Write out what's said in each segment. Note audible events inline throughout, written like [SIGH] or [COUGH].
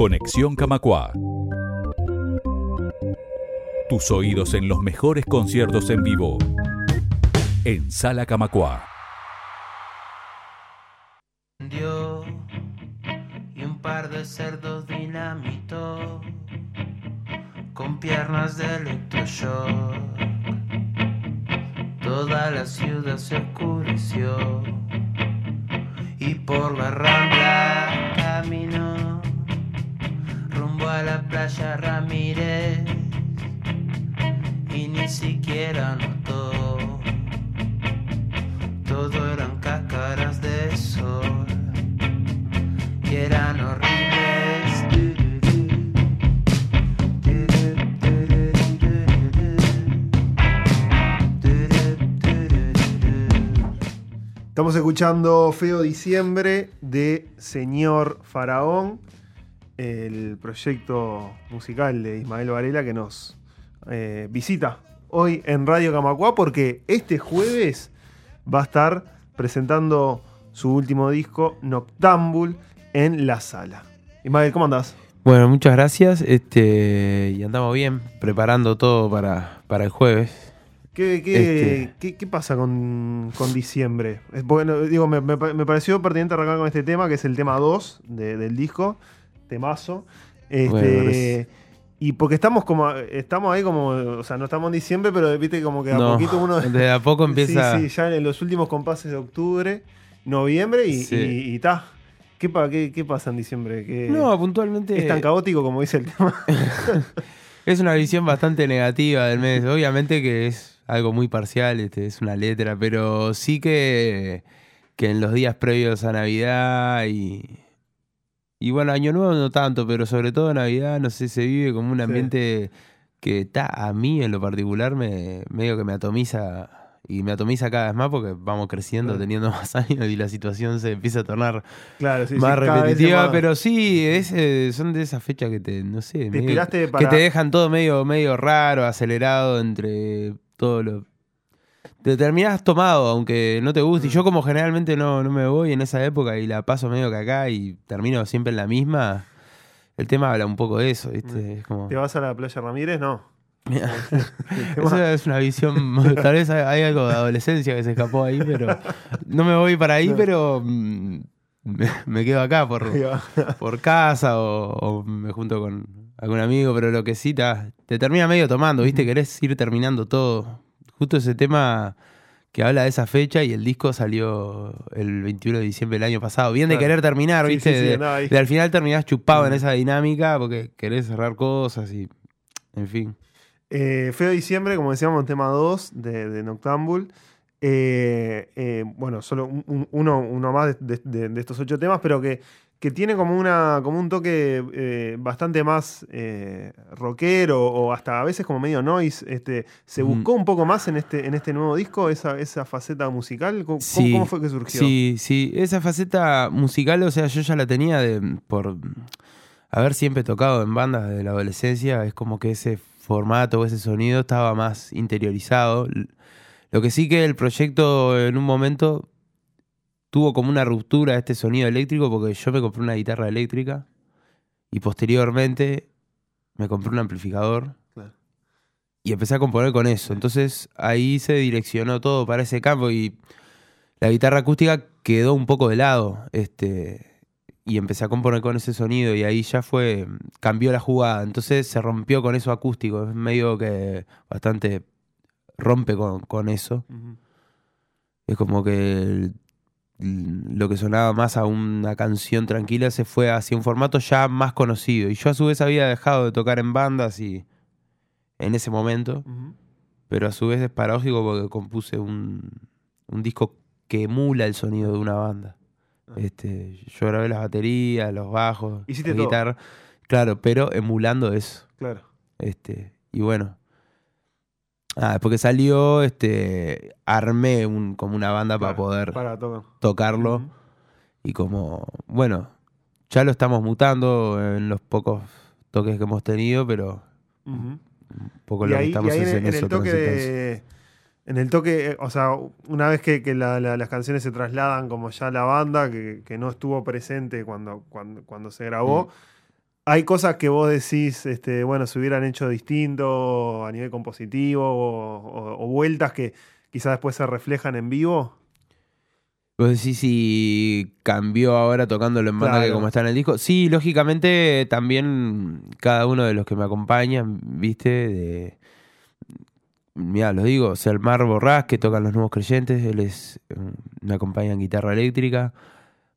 Conexión Camacua. Tus oídos en los mejores conciertos en vivo. En Sala Camacua. Y un par de cerdos dinamito con piernas de electroshock. Toda la ciudad se oscureció y por la rambla a la playa Ramírez y ni siquiera notó. Todo eran cáscaras de sol y eran horribles. Estamos escuchando Feo Diciembre de Señor Faraón, el proyecto musical de Ismael Varela que nos eh, visita hoy en Radio Camacuá porque este jueves va a estar presentando su último disco, Noctambul, en la sala. Ismael, ¿cómo andás? Bueno, muchas gracias. Este, y andamos bien, preparando todo para, para el jueves. ¿Qué, qué, Este- qué- qué pasa con, con diciembre? Bueno, digo, me, me pa- me pareció pertinente arrancar con este tema, que es el tema 2 de- del disco, temazo. Este, Bueno, y porque estamos como estamos ahí como, o sea, no estamos en diciembre, pero viste como que a No, poquito uno... [LAUGHS] de a poco [LAUGHS] empieza- Sí, sí, ya en los últimos compases de octubre, noviembre y Sí. y- y ta. ¿Qué, pa- qué, qué pasa en diciembre? ¿Qué- No, puntualmente. ¿Es tan caótico como dice el tema? [LAUGHS] Es una visión bastante negativa del mes. Obviamente que es algo muy parcial, este, es una letra, pero sí que, que en los días previos a Navidad y. Y bueno, Año Nuevo no tanto, pero sobre todo Navidad, no sé, se vive como un Sí. ambiente que está a mí en lo particular me medio que me atomiza y me atomiza cada vez más porque vamos creciendo, Claro. teniendo [LAUGHS] más años y la situación se empieza a tornar Claro, sí, más repetitiva, más- pero sí, es, eh, son de esas fechas que te, no sé, medio- inspiraste para- que te dejan todo medio, medio raro, acelerado entre todo lo... Te terminás tomado, aunque no te guste. Mm. Y yo como generalmente no, no me voy en esa época y la paso medio que acá y termino siempre en la misma, el tema habla un poco de eso, ¿viste? Es como... ¿Te vas a la playa Ramírez? No. [LAUGHS] [LAUGHS] Esa es una visión, tal vez hay- algo de adolescencia que se escapó ahí, pero no me voy para ahí, No. pero mm, me, me quedo acá por, [LAUGHS] por casa o, o me junto con algún amigo, pero lo que sí ta- te termina medio tomando, ¿viste? Querés ir terminando todo. Justo ese tema que habla de esa fecha y el disco salió el 21 de diciembre del año pasado. Bien de Claro. querer terminar, Sí, ¿viste? sí, sí, de, al final terminás chupado en esa dinámica porque querés cerrar cosas y. En fin. Eh, Feo Diciembre, como decíamos, tema 2 de, de Noctambul. Eh, eh, bueno, solo un- un- uno, uno más de, de- de estos ocho temas, pero que, que tiene como, una, como un toque eh, bastante más eh, rockero o hasta a veces como medio noise. Este, ¿Se buscó un poco más en este, en este nuevo disco esa, esa faceta musical? ¿Cómo, cómo- Sí, cómo fue que surgió? Sí, sí, esa faceta musical, o sea, yo ya la tenía de, por haber siempre tocado en bandas de la adolescencia, es como que ese formato o ese sonido estaba más interiorizado. Lo que sí que el proyecto en un momento tuvo como una ruptura de este sonido eléctrico porque yo me compré una guitarra eléctrica y posteriormente me compré un amplificador Claro. y empecé a componer con eso. Entonces ahí se direccionó todo para ese campo y la guitarra acústica quedó un poco de lado. Este, y empecé a componer con ese sonido y ahí ya fue, cambió la jugada. Entonces se rompió con eso acústico. Es medio que bastante rompe con, con eso. Es como que el- lo que sonaba más a una canción tranquila se fue hacia un formato ya más conocido. Y yo a su vez había dejado de tocar en bandas y en ese momento, pero a su vez es paradójico porque compuse un, un disco que emula el sonido de una banda. Ah. Este, yo grabé las baterías, los bajos, la guitarra, claro, pero emulando eso. Claro. Este, y bueno. Ah, después que salió, este, armé un, como una banda para poder Para tocar. tocarlo. Y como, bueno, ya lo estamos mutando en los pocos toques que hemos tenido, pero un poco lo ahí, que y estamos ahí en, eso. el toque de, en el toque, eh, o sea, una vez que, que la- la- las canciones se trasladan como ya a la banda, que, que no estuvo presente cuando, cuando, cuando se grabó, hay cosas que vos decís, este, bueno, se hubieran hecho distinto a nivel compositivo o, o- o vueltas que quizás después se reflejan en vivo. Vos decís si cambió ahora tocándolo en banda Claro. que como está en el disco. Sí, lógicamente también cada uno de los que me acompañan, viste, de. Mira, los digo, Selmar Borrás, que tocan los nuevos creyentes, él es. eh, me acompaña en guitarra eléctrica.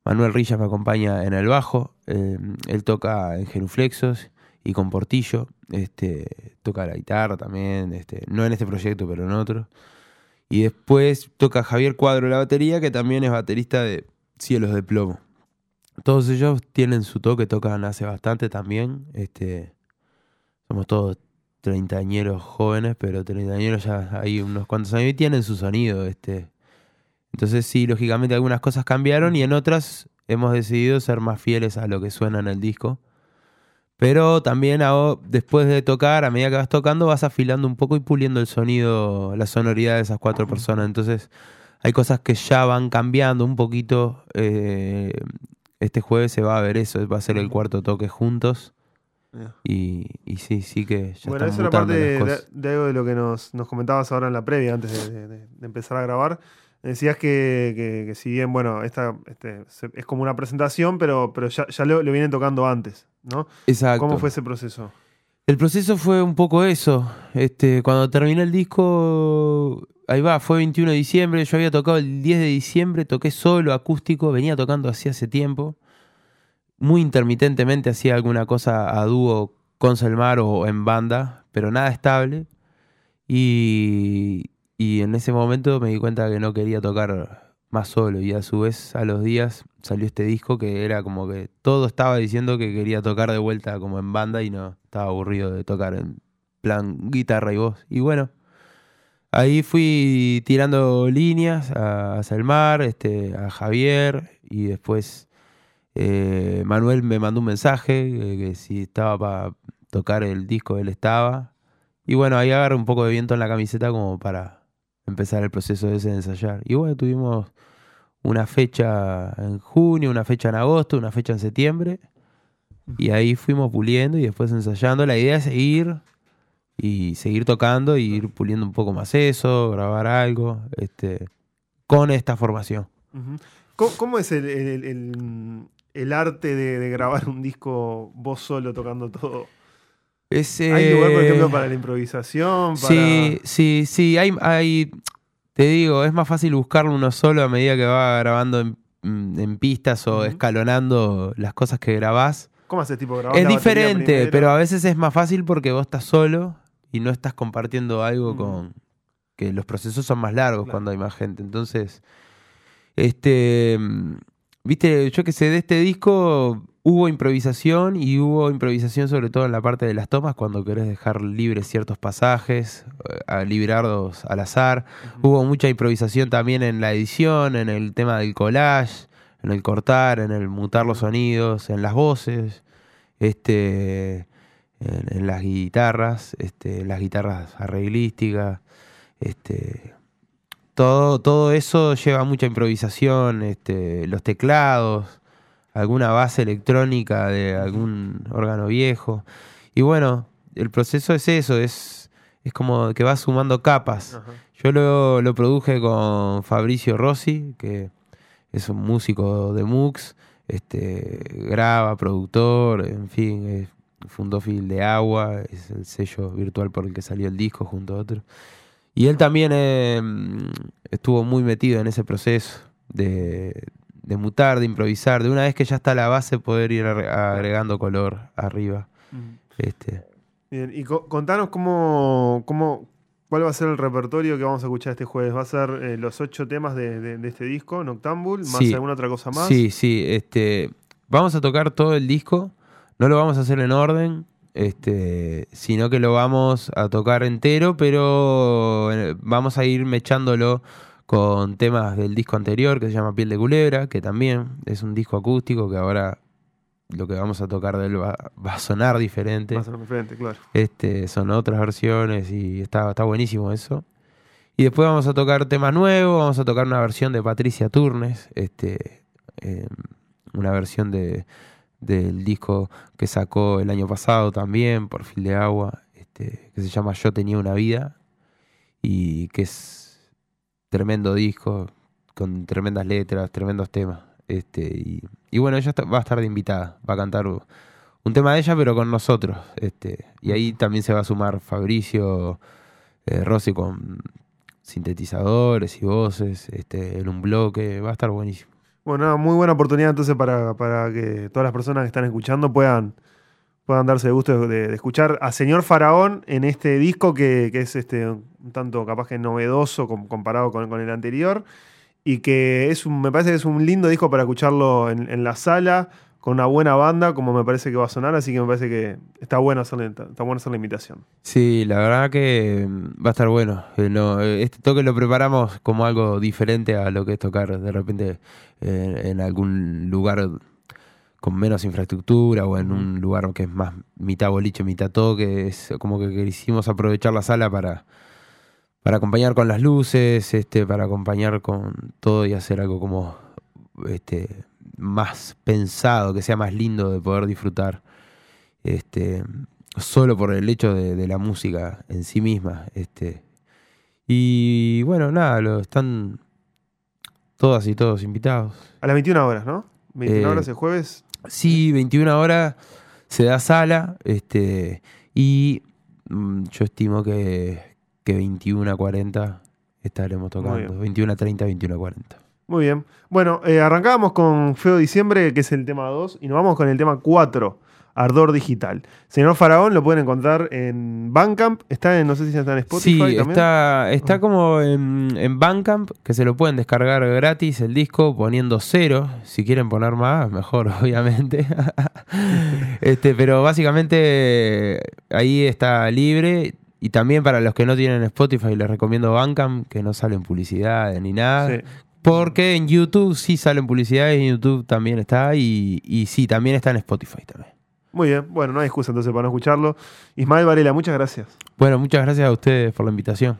Manuel Rillas me acompaña en el bajo. eh, él toca en genuflexos y con portillo. Este, toca la guitarra también. Este, no en este proyecto, pero en otro. Y después toca Javier Cuadro la batería, que también es baterista de Cielos de Plomo. Todos ellos tienen su toque, tocan hace bastante también. Este, somos todos treintañeros jóvenes, pero treintañeros ya hay unos cuantos años y tienen su sonido. Este. Entonces sí, lógicamente algunas cosas cambiaron y en otras hemos decidido ser más fieles a lo que suena en el disco. Pero también después de tocar, a medida que vas tocando, vas afilando un poco y puliendo el sonido, la sonoridad de esas cuatro personas. Entonces, hay cosas que ya van cambiando un poquito. eh, este jueves se va a ver eso, va a ser el cuarto toque juntos. Y, y sí, sí que ya bueno, eso era mutando parte de, algo de lo que nos, nos comentabas ahora en la previa, antes de empezar a grabar. Decías que, que- que si bien, bueno, esta este, se- es como una presentación, pero, pero ya, ya lo, lo vienen tocando antes, ¿no? Exacto. ¿Cómo fue ese proceso? El proceso fue un poco eso. Este, cuando terminé el disco, ahí va, fue 21 de diciembre. Yo había tocado el 10 de diciembre, toqué solo, acústico, venía tocando así hace tiempo. Muy intermitentemente hacía alguna cosa a dúo con Selmar o en banda, pero nada estable. Y, y en ese momento me di cuenta que no quería tocar más solo. Y a su vez, a los días salió este disco que era como que todo estaba diciendo que quería tocar de vuelta como en banda y no estaba aburrido de tocar en plan guitarra y voz. Y bueno, ahí fui tirando líneas a, Selmar, este, a Javier y después eh, Manuel me mandó un mensaje eh, que si estaba para tocar el disco él estaba. Y bueno, ahí agarré un poco de viento en la camiseta como para empezar el proceso ese de ensayar. Y bueno, tuvimos una fecha en junio, una fecha en agosto, una fecha en septiembre. Y ahí fuimos puliendo y después ensayando. La idea es seguir y seguir tocando y ir puliendo un poco más eso, grabar algo, este, con esta formación. ¿Cómo, es el, el- arte de grabar un disco vos solo tocando todo? Es, ¿Hay lugar, por eh, ejemplo, para la improvisación? Para... Sí, sí, sí. Hay, hay, te digo, es más fácil buscarlo uno solo a medida que va grabando en, mm, en pistas o escalonando las cosas que grabás. ¿Cómo haces tipo grabar Es diferente, pero a veces es más fácil porque vos estás solo y no estás compartiendo algo con. que los procesos son más largos Claro. cuando hay más gente. Entonces, este. mm, Viste, yo que sé, de este disco hubo improvisación y hubo improvisación sobre todo en la parte de las tomas cuando querés dejar libres ciertos pasajes, eh, a librarlos al azar. Hubo mucha improvisación también en la edición, en el tema del collage, en el cortar, en el mutar los sonidos, en las voces, este, en, en las guitarras, este, en las guitarras arreglísticas, este, todo, todo eso lleva mucha improvisación, este, los teclados, alguna base electrónica de algún órgano viejo. Y bueno, el proceso es eso, es, es como que va sumando capas. Ajá. Yo lo, lo produje con Fabricio Rossi, que es un músico de Mux, este, graba, productor, en fin, es- fundó Fil de Agua, es el sello virtual por el que salió el disco junto a otros. Y él también eh, estuvo muy metido en ese proceso de, de mutar, de improvisar, de una vez que ya está la base poder ir agre- agregando color arriba. Este, Bien, y co- contanos cómo, cómo, cuál va a ser el repertorio que vamos a escuchar este jueves. ¿Va a ser eh, los ocho temas de, de- de este disco, Noctambul, más Sí. alguna otra cosa más? Sí, sí, este, vamos a tocar todo el disco, no lo vamos a hacer en orden, este, sino que lo vamos a tocar entero, pero eh, vamos a ir mechándolo con temas del disco anterior que se llama Piel de Culebra, que también es un disco acústico que ahora lo que vamos a tocar de él va, va a sonar diferente. Va a ser diferente, claro. Este, son otras versiones y está, está buenísimo eso. Y después vamos a tocar temas nuevos, vamos a tocar una versión de Patricia Turnes, este, eh, una versión de, del disco que sacó el año pasado también, por Fil de Agua, este, que se llama Yo tenía una vida, y que es tremendo disco, con tremendas letras, tremendos temas. Este, y, bueno, ella va a estar de invitada, va a cantar un tema de ella, pero con nosotros. Este, y ahí también se va a sumar Fabricio eh, Rossi con sintetizadores y voces este, en un bloque. Va a estar buenísimo. Bueno, muy buena oportunidad entonces para, para que todas las personas que están escuchando puedan, puedan darse el gusto de, escuchar a Señor Faraón en este disco que, es este, un tanto capaz que novedoso com- comparado con, el anterior y que es un, me parece que es un lindo disco para escucharlo en, la sala con una buena banda como me parece que va a sonar, así que me parece que está bueno hacerle, está bueno hacer la invitación. Sí, la verdad que mm, va a estar bueno. Eh, eh, este toque lo preparamos como algo diferente a lo que es tocar de repente eh, en algún lugar con menos infraestructura o en un lugar que es más mitad boliche, mitad toque. Es como que quisimos aprovechar la sala para, para acompañar con las luces, este, para acompañar con todo y hacer algo como este, más pensado, que sea más lindo de poder disfrutar. Este, solo por el hecho de, de la música en sí misma. Este. Y bueno, nada, lo están todas y todos invitados. A las 21 horas, ¿no? 21 Eh, horas el jueves. Sí, 21 horas se da sala, este, y mm, yo estimo que, que 21 a 40 estaremos tocando. bien. 21 a 30, 21 a 40. Muy bien. Bueno, eh, arrancábamos con Feo Diciembre, que es el tema 2, y nos vamos con el tema 4, Ardor Digital. Señor Faraón lo pueden encontrar en Bandcamp, está en, no sé si está en Spotify Sí, también. está, está Ah. como en, en Bandcamp, que se lo pueden descargar gratis el disco poniendo cero. Si quieren poner más, mejor, [LAUGHS] obviamente. [LAUGHS] este, pero básicamente ahí está libre. Y también para los que no tienen Spotify, les recomiendo Bandcamp, que no salen publicidades ni nada. Sí. Porque en YouTube sí salen publicidades, en YouTube también está. Y, y sí, también está en Spotify también. Muy bien, bueno, no hay excusa entonces para no escucharlo. Ismael Varela, muchas gracias. Bueno, muchas gracias a ustedes por la invitación.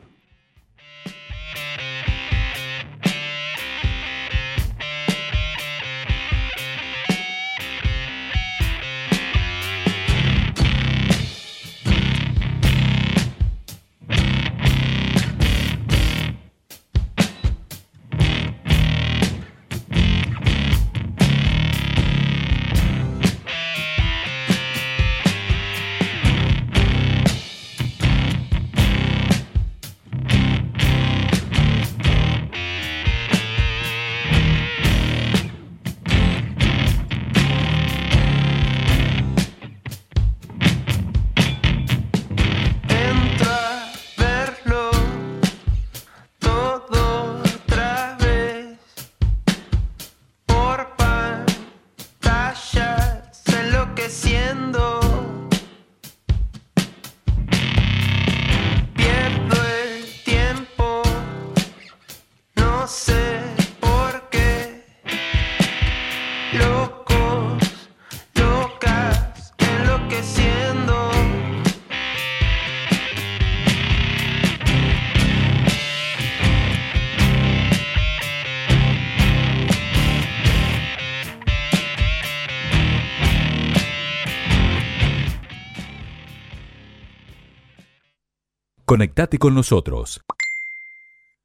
Conectate con nosotros.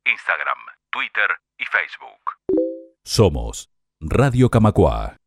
Instagram, Twitter y Facebook. Somos Radio Camacua.